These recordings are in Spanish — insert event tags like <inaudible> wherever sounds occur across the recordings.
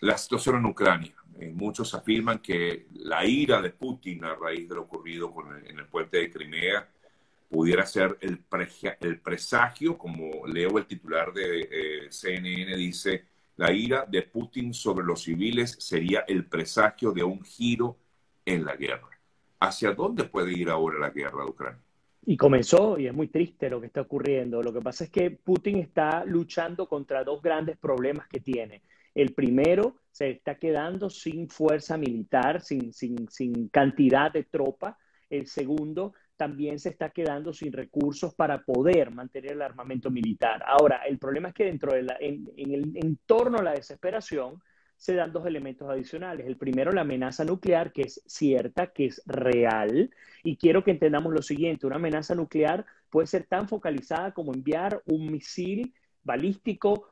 la situación en Ucrania. Eh, muchos afirman que la ira de Putin a raíz de lo ocurrido en el puente de Crimea pudiera ser el, el presagio, como leo el titular de eh, CNN, dice, la ira de Putin sobre los civiles sería el presagio de un giro en la guerra. ¿Hacia dónde puede ir ahora la guerra de Ucrania? Y comenzó, y es muy triste lo que está ocurriendo. Lo que pasa es que Putin está luchando contra dos grandes problemas que tiene. El primero, se está quedando sin fuerza militar, sin, sin, sin cantidad de tropa. El segundo, también se está quedando sin recursos para poder mantener el armamento militar. Ahora, el problema es que dentro de la, en, el entorno a la desesperación se dan dos elementos adicionales. El primero, la amenaza nuclear, que es cierta, que es real. Y quiero que entendamos lo siguiente, una amenaza nuclear puede ser tan focalizada como enviar un misil balístico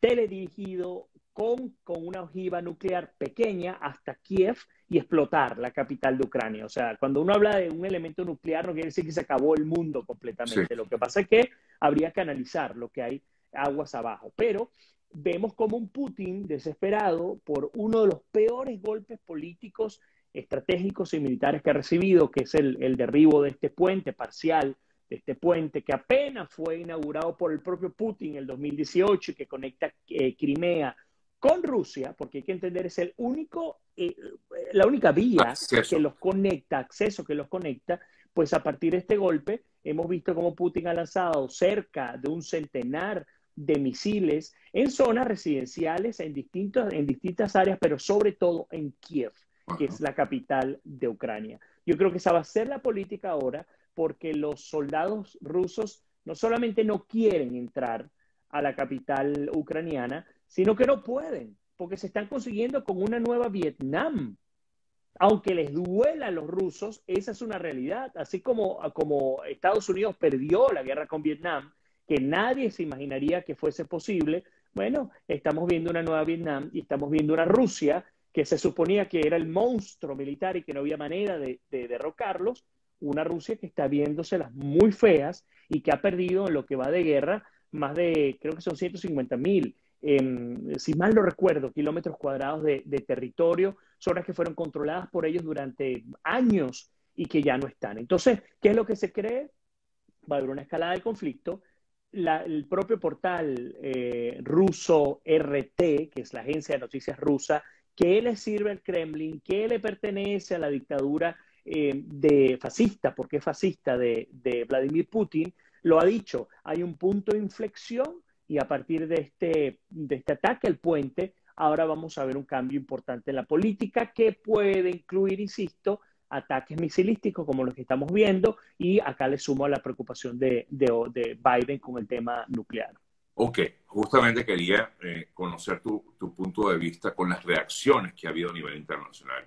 teledirigido con, con una ojiva nuclear pequeña hasta Kiev y explotar la capital de Ucrania. O sea, cuando uno habla de un elemento nuclear no quiere decir que se acabó el mundo completamente. Lo que pasa es que habría que analizar lo que hay aguas abajo. Pero vemos como un Putin desesperado por uno de los peores golpes políticos, estratégicos y militares que ha recibido, que es el, derribo de este puente parcial, de este puente que apenas fue inaugurado por el propio Putin en el 2018 y que conecta eh, Crimea con Rusia, porque hay que entender, es el único, eh, la única vía que los conecta, acceso que los conecta, pues a partir de este golpe hemos visto cómo Putin ha lanzado cerca de un centenar de misiles en zonas residenciales en, distintos, en distintas áreas, pero sobre todo en Kiev, que es la capital de Ucrania. Yo creo que esa va a ser la política ahora porque los soldados rusos no solamente no quieren entrar a la capital ucraniana, sino que no pueden, porque se están consiguiendo con una nueva Vietnam. Aunque les duela a los rusos, esa es una realidad. Así como, como Estados Unidos perdió la guerra con Vietnam, que nadie se imaginaría que fuese posible, bueno, estamos viendo una nueva Vietnam y estamos viendo una Rusia que se suponía que era el monstruo militar y que no había manera de, de derrocarlos, una Rusia que está viéndoselas muy feas y que ha perdido en lo que va de guerra más de, creo que son 150 mil si mal no recuerdo, kilómetros cuadrados de, territorio, zonas que fueron controladas por ellos durante años y que ya no están. Entonces, ¿qué es lo que se cree? Va a haber una escalada del conflicto. el propio portal eh, ruso RT, que es la agencia de noticias rusa, que le sirve al Kremlin, que le pertenece a la dictadura eh, de fascista, porque es fascista de Vladimir Putin, lo ha dicho, hay un punto de inflexión y a partir de este, de este ataque al puente, ahora vamos a ver un cambio importante en la política que puede incluir, insisto, ataques misilísticos como los que estamos viendo y acá le sumo a la preocupación de, de, Biden con el tema nuclear. Ok, justamente quería eh, conocer tu, tu, punto de vista con las reacciones que ha habido a nivel internacional.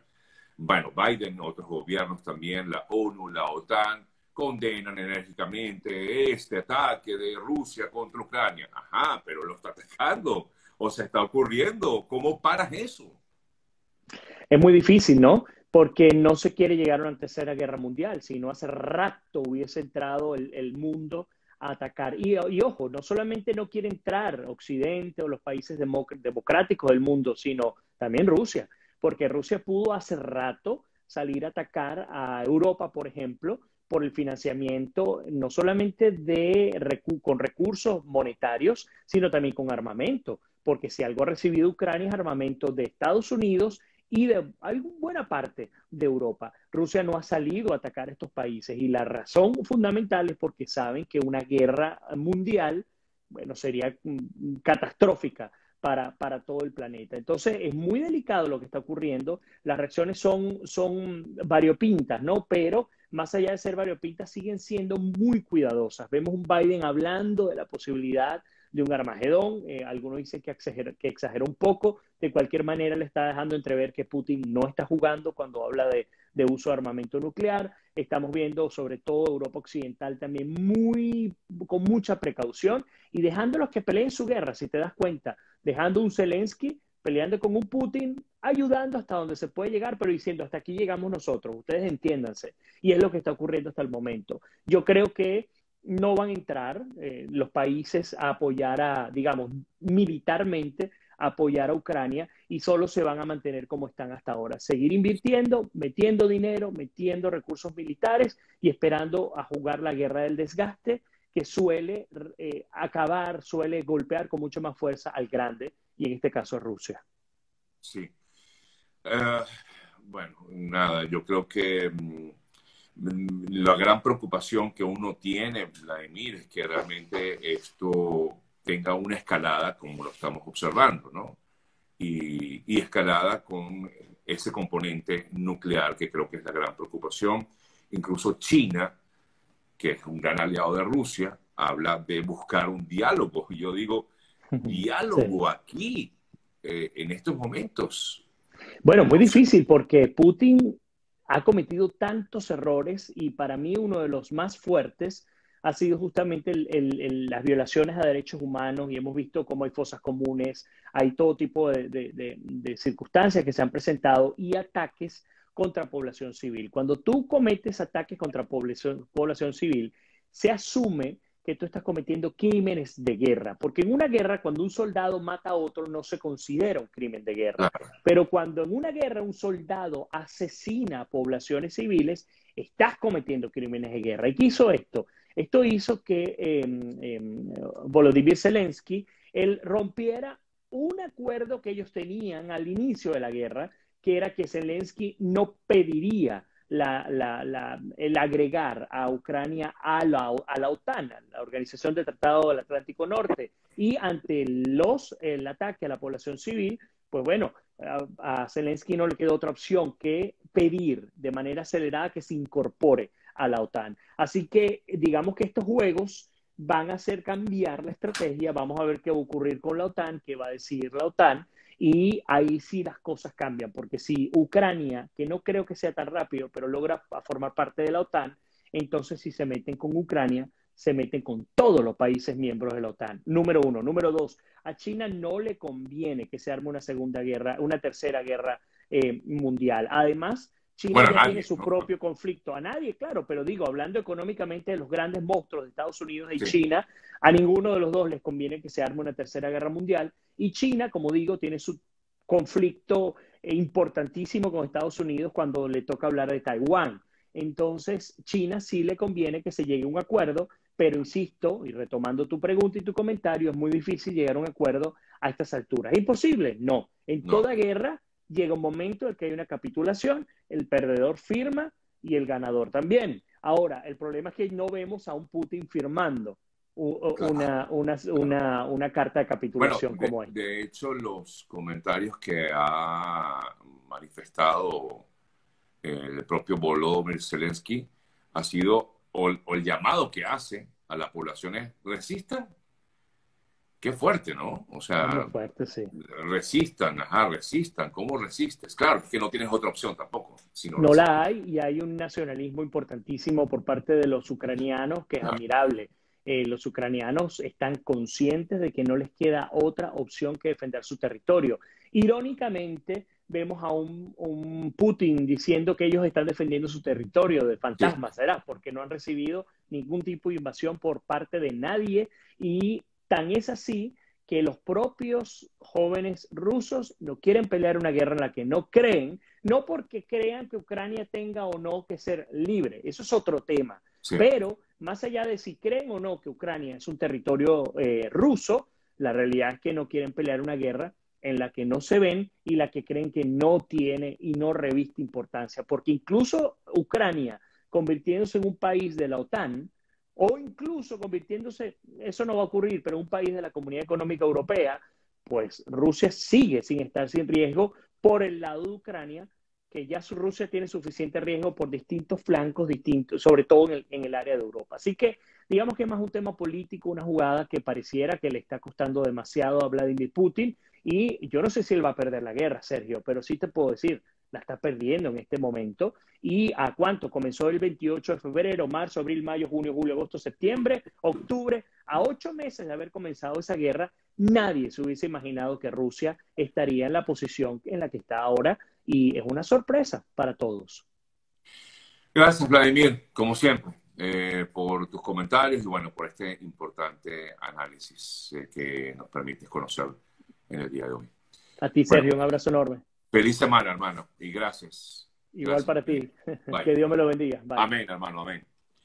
Bueno, Biden, otros gobiernos también, la ONU, la OTAN, condenan enérgicamente este ataque de Rusia contra Ucrania. Ajá, pero lo está atacando o se está ocurriendo. ¿Cómo paras eso? Es muy difícil, ¿no? Porque no se quiere llegar a una tercera guerra mundial, sino hace rato hubiese entrado el, mundo a atacar. Y, ojo, no solamente no quiere entrar Occidente o los países democráticos del mundo, sino también Rusia, porque Rusia pudo hace rato salir a atacar a Europa, por ejemplo, por el financiamiento no solamente de con recursos monetarios, sino también con armamento, porque si algo ha recibido Ucrania es armamento de Estados Unidos y de alguna buena parte de Europa. Rusia no ha salido a atacar estos países y la razón fundamental es porque saben que una guerra mundial, bueno, sería mm, catastrófica para, para, todo el planeta. Entonces, es muy delicado lo que está ocurriendo. Las reacciones son, son variopintas, ¿no? Pero más allá de ser variopintas, siguen siendo muy cuidadosas. Vemos un Biden hablando de la posibilidad de un Armagedón. Eh, algunos dicen que exagera, que exagera un poco. De cualquier manera, le está dejando entrever que Putin no está jugando cuando habla de, de uso de armamento nuclear. Estamos viendo, sobre todo Europa Occidental, también muy, con mucha precaución y dejándolos que peleen su guerra, si te das cuenta, dejando un Zelensky peleando con un Putin, ayudando hasta donde se puede llegar, pero diciendo, hasta aquí llegamos nosotros, ustedes entiéndanse. Y es lo que está ocurriendo hasta el momento. Yo creo que no van a entrar eh, los países a apoyar a, digamos, militarmente apoyar a Ucrania y solo se van a mantener como están hasta ahora. Seguir invirtiendo, metiendo dinero, metiendo recursos militares y esperando a jugar la guerra del desgaste que suele eh, acabar, suele golpear con mucha más fuerza al grande y en este caso a Rusia. Sí. Eh, bueno, nada, yo creo que mm, la gran preocupación que uno tiene, Vladimir, es que realmente esto tenga una escalada como lo estamos observando, ¿no? Y, y, escalada con ese componente nuclear que creo que es la gran preocupación. Incluso China, que es un gran aliado de Rusia, habla de buscar un diálogo. Y yo digo, <laughs> diálogo aquí, eh, en estos momentos. Bueno, muy difícil porque Putin ha cometido tantos errores y para mí uno de los más fuertes ha sido justamente las violaciones a derechos humanos y hemos visto cómo hay fosas comunes, hay todo tipo de, circunstancias que se han presentado y ataques contra población civil. Cuando tú cometes ataques contra población, población civil, se asume que tú estás cometiendo crímenes de guerra, porque en una guerra cuando un soldado mata a otro no se considera un crimen de guerra, pero cuando en una guerra un soldado asesina a poblaciones civiles, estás cometiendo crímenes de guerra. ¿Y qué hizo esto? Esto hizo que eh, Volodymyr Zelensky él rompiera un acuerdo que ellos tenían al inicio de la guerra, que era que Zelensky no pediría el agregar a Ucrania a la, la OTAN, la Organización del Tratado del Atlántico Norte, y ante los, el ataque a la población civil, pues bueno, a, Zelensky no le quedó otra opción que pedir de manera acelerada que se incorpore a la OTAN. Así que digamos que estos juegos van a hacer cambiar la estrategia, vamos a ver qué va a ocurrir con la OTAN, qué va a decir la OTAN, y ahí sí las cosas cambian, porque si Ucrania, que no creo que sea tan rápido, pero logra formar parte de la OTAN, entonces si se meten con Ucrania, se meten con todos los países miembros de la OTAN. Número uno. Número dos, a China no le conviene que se arme una segunda guerra, una tercera guerra eh, mundial. Además, China ya tiene su propio conflicto. A nadie, claro, pero digo, hablando económicamente de los grandes monstruos de Estados Unidos y China, a ninguno de los dos les conviene que se arme una tercera guerra mundial. Y China, como digo, tiene su conflicto importantísimo con Estados Unidos cuando le toca hablar de Taiwán. Entonces, China sí le conviene que se llegue a un acuerdo, pero insisto, y retomando tu pregunta y tu comentario, es muy difícil llegar a un acuerdo a estas alturas. ¿Es imposible? No. En toda guerra llega un momento en que hay una capitulación, el perdedor firma y el ganador también. Ahora, el problema es que no vemos a un Putin firmando una, una, una, carta de capitulación como esta. De hecho, los comentarios que ha manifestado el propio Volodymyr Zelensky ha sido, o, el llamado que hace a la población es, resistan. Qué fuerte, ¿no? O sea, fuerte, sí. resistan, ajá, resistan. ¿Cómo resistes? Claro, es que no tienes otra opción tampoco. no la hay y hay un nacionalismo importantísimo por parte de los ucranianos que es admirable eh, los ucranianos están conscientes de que no les queda otra opción que defender su territorio. Irónicamente, vemos a un, Putin diciendo que ellos están defendiendo su territorio de fantasmas, ¿será? Porque no han recibido ningún tipo de invasión por parte de nadie y tan es así que los propios jóvenes rusos no quieren pelear una guerra en la que no creen, no porque crean que Ucrania tenga o no que ser libre, eso es otro tema, pero más allá de si creen o no que Ucrania es un territorio eh, ruso, la realidad es que no quieren pelear una guerra en la que no se ven y la que creen que no tiene y no reviste importancia, porque incluso Ucrania convirtiéndose en un país de la OTAN o incluso convirtiéndose, eso no va a ocurrir, pero un país de la Comunidad Económica Europea, pues Rusia sigue sin estar sin riesgo por el lado de Ucrania que ya Rusia tiene suficiente riesgo por distintos flancos, distintos, sobre todo en el, en el área de Europa. Así que digamos que es más un tema político, una jugada que pareciera que le está costando demasiado a Vladimir Putin. Y yo no sé si él va a perder la guerra, Sergio, pero sí te puedo decir, la está perdiendo en este momento. ¿Y a cuánto? Comenzó el 28 de febrero, marzo, abril, mayo, junio, julio, agosto, septiembre, octubre. A ocho meses de haber comenzado esa guerra, nadie se hubiese imaginado que Rusia estaría en la posición en la que está ahora y es una sorpresa para todos. Gracias, Vladimir, como siempre, eh, por tus comentarios y bueno, por este importante análisis eh, que nos permite conocer en el día de hoy. A ti, Sergio, un abrazo enorme. Feliz semana, hermano, y gracias. Igual para ti. que Dios me lo bendiga. Amén, hermano, amén.